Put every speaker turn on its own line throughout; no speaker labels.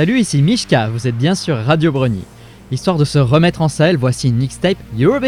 Salut, ici Mishka, vous êtes bien sur Radio Brony. Histoire de se remettre en selle, voici une mixtape You're.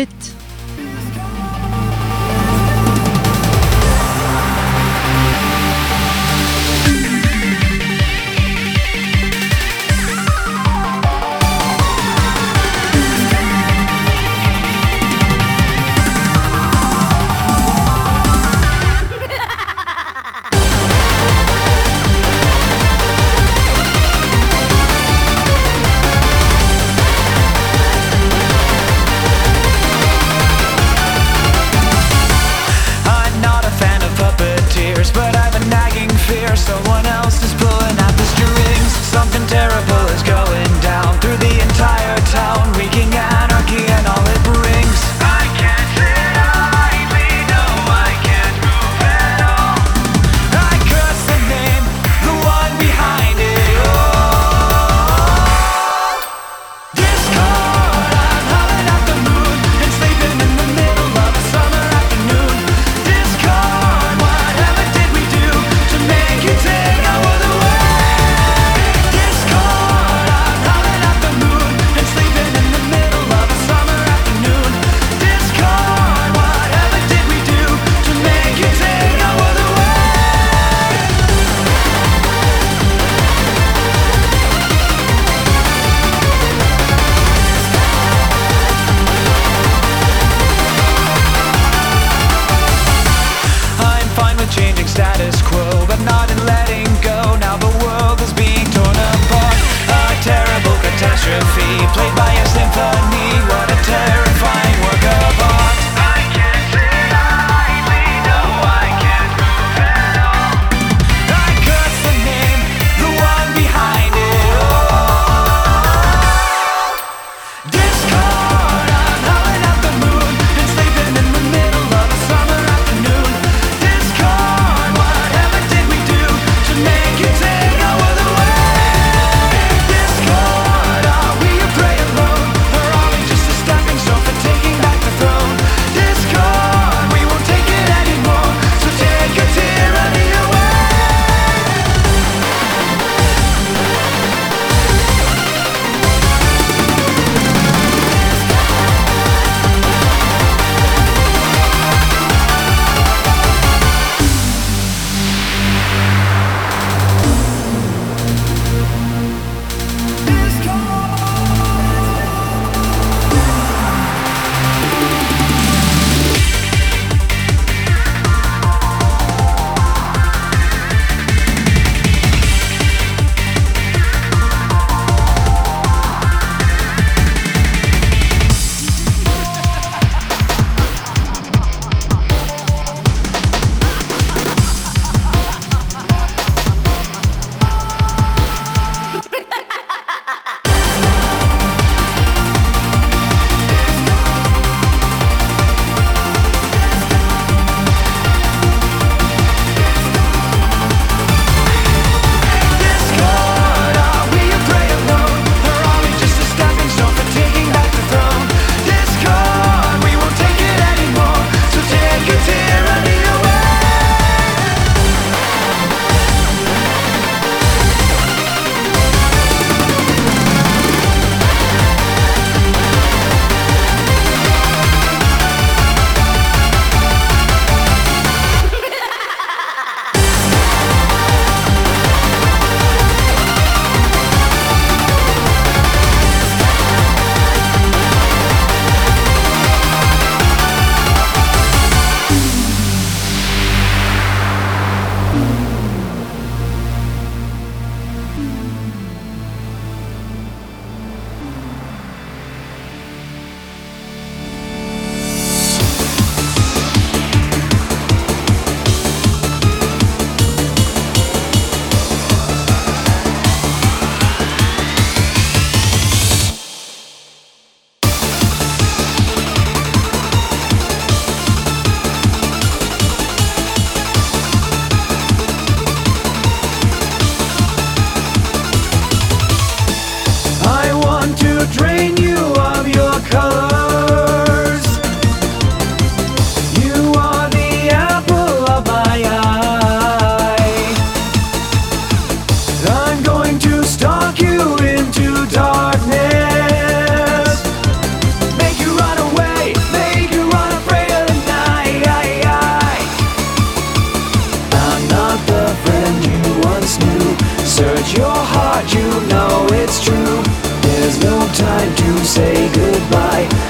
say goodbye.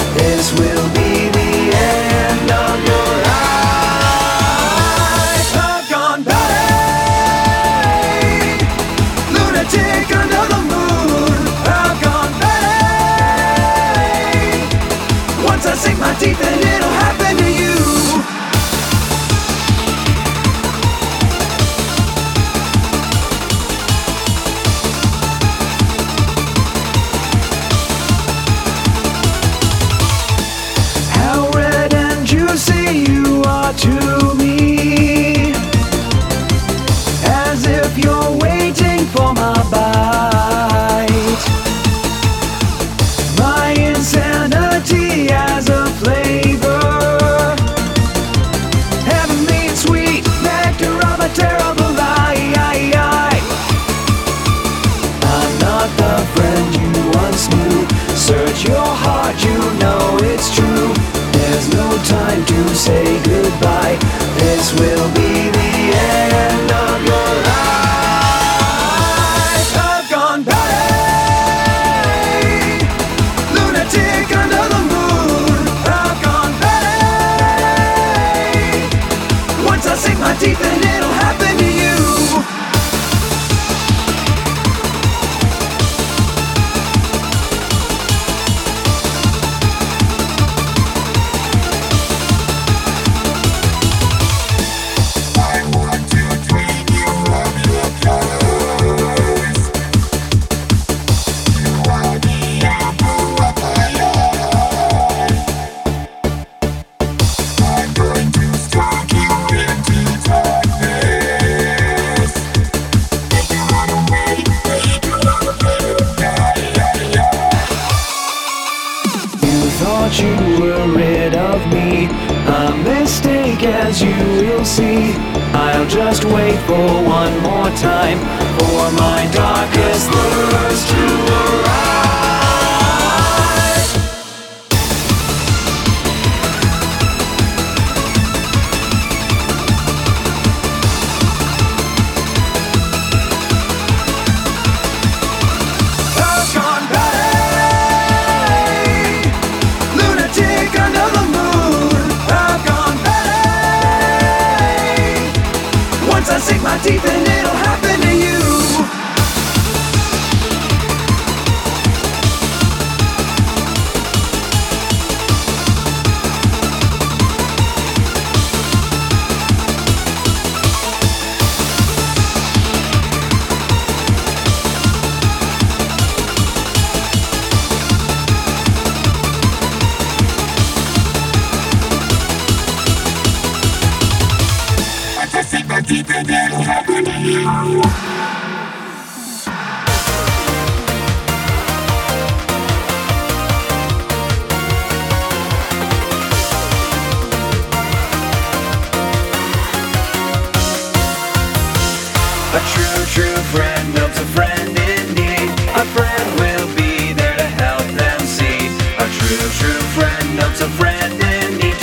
your heart you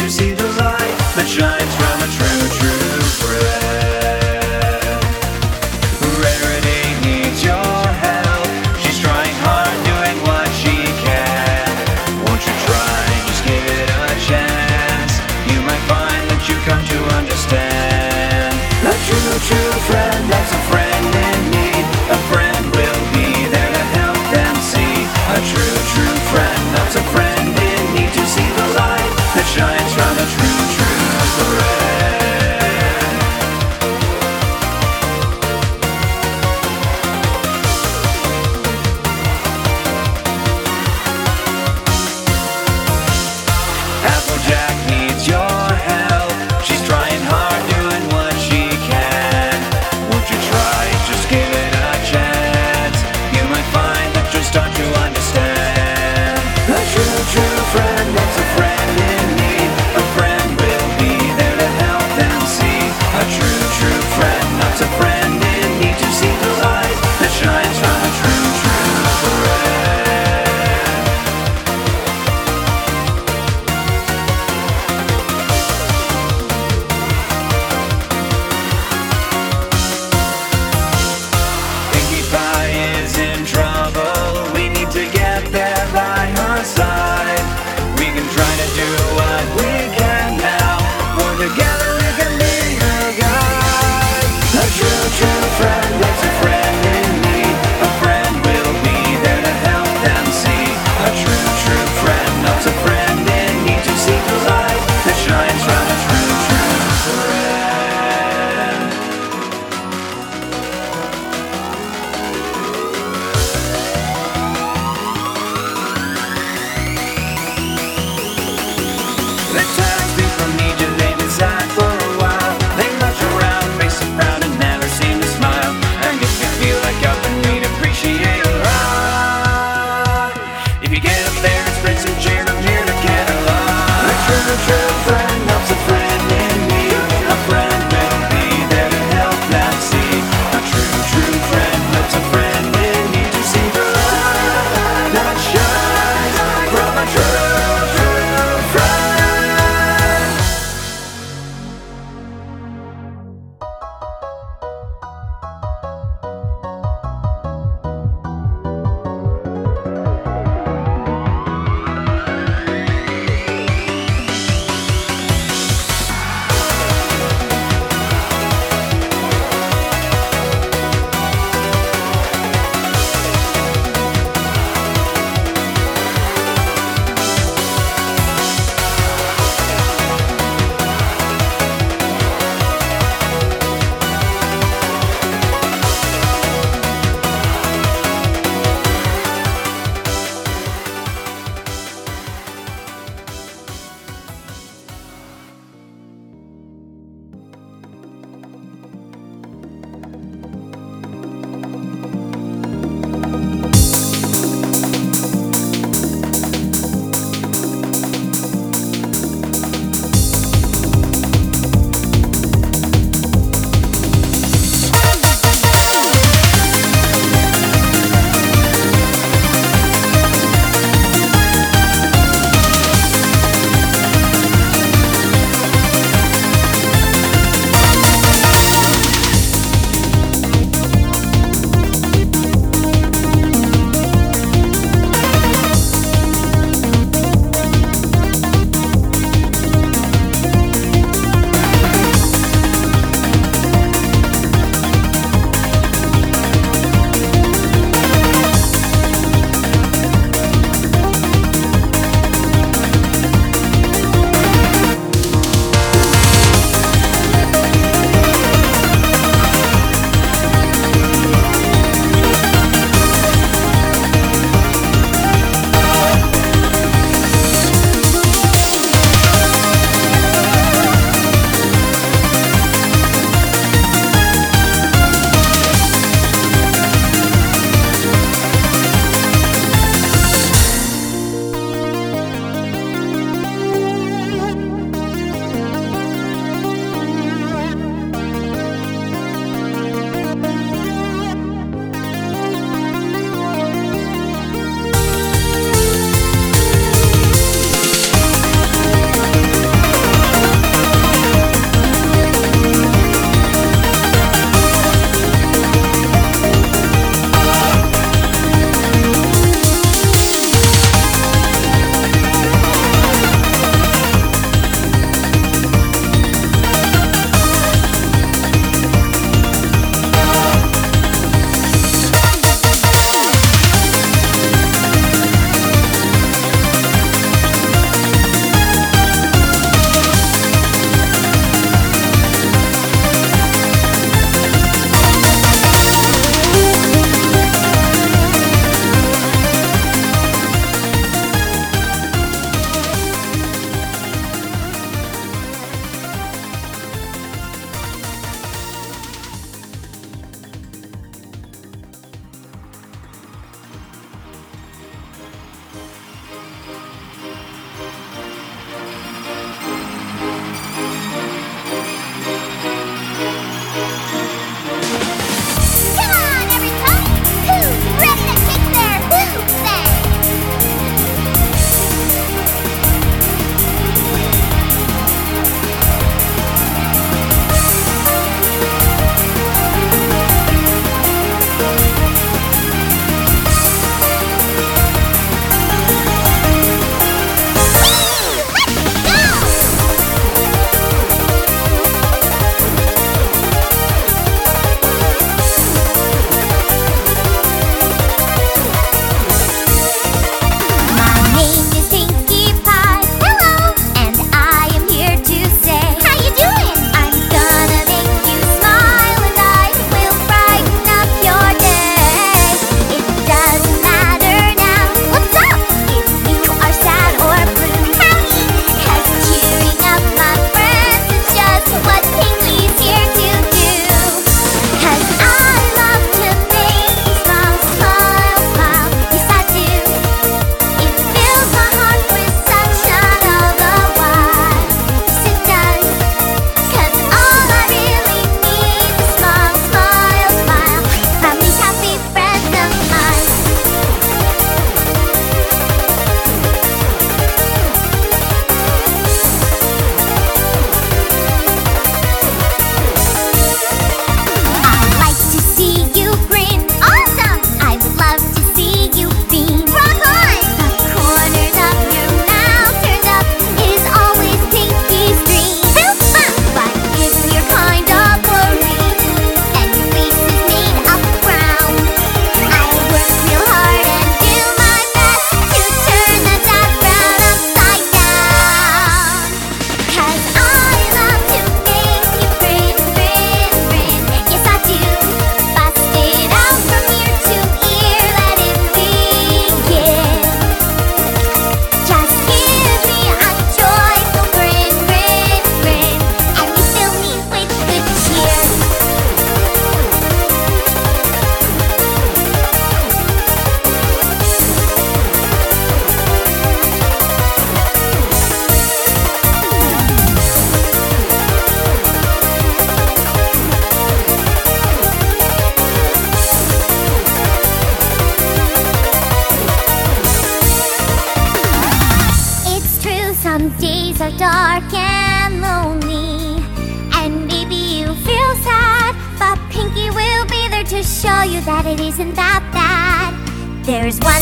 see the light that shines from a
tree.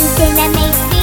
There's one thing that makes me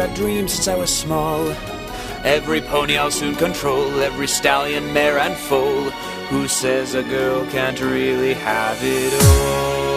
I dreamed since I was small. Every pony I'll soon control, every stallion, mare, and foal. Who says a girl can't really have it all?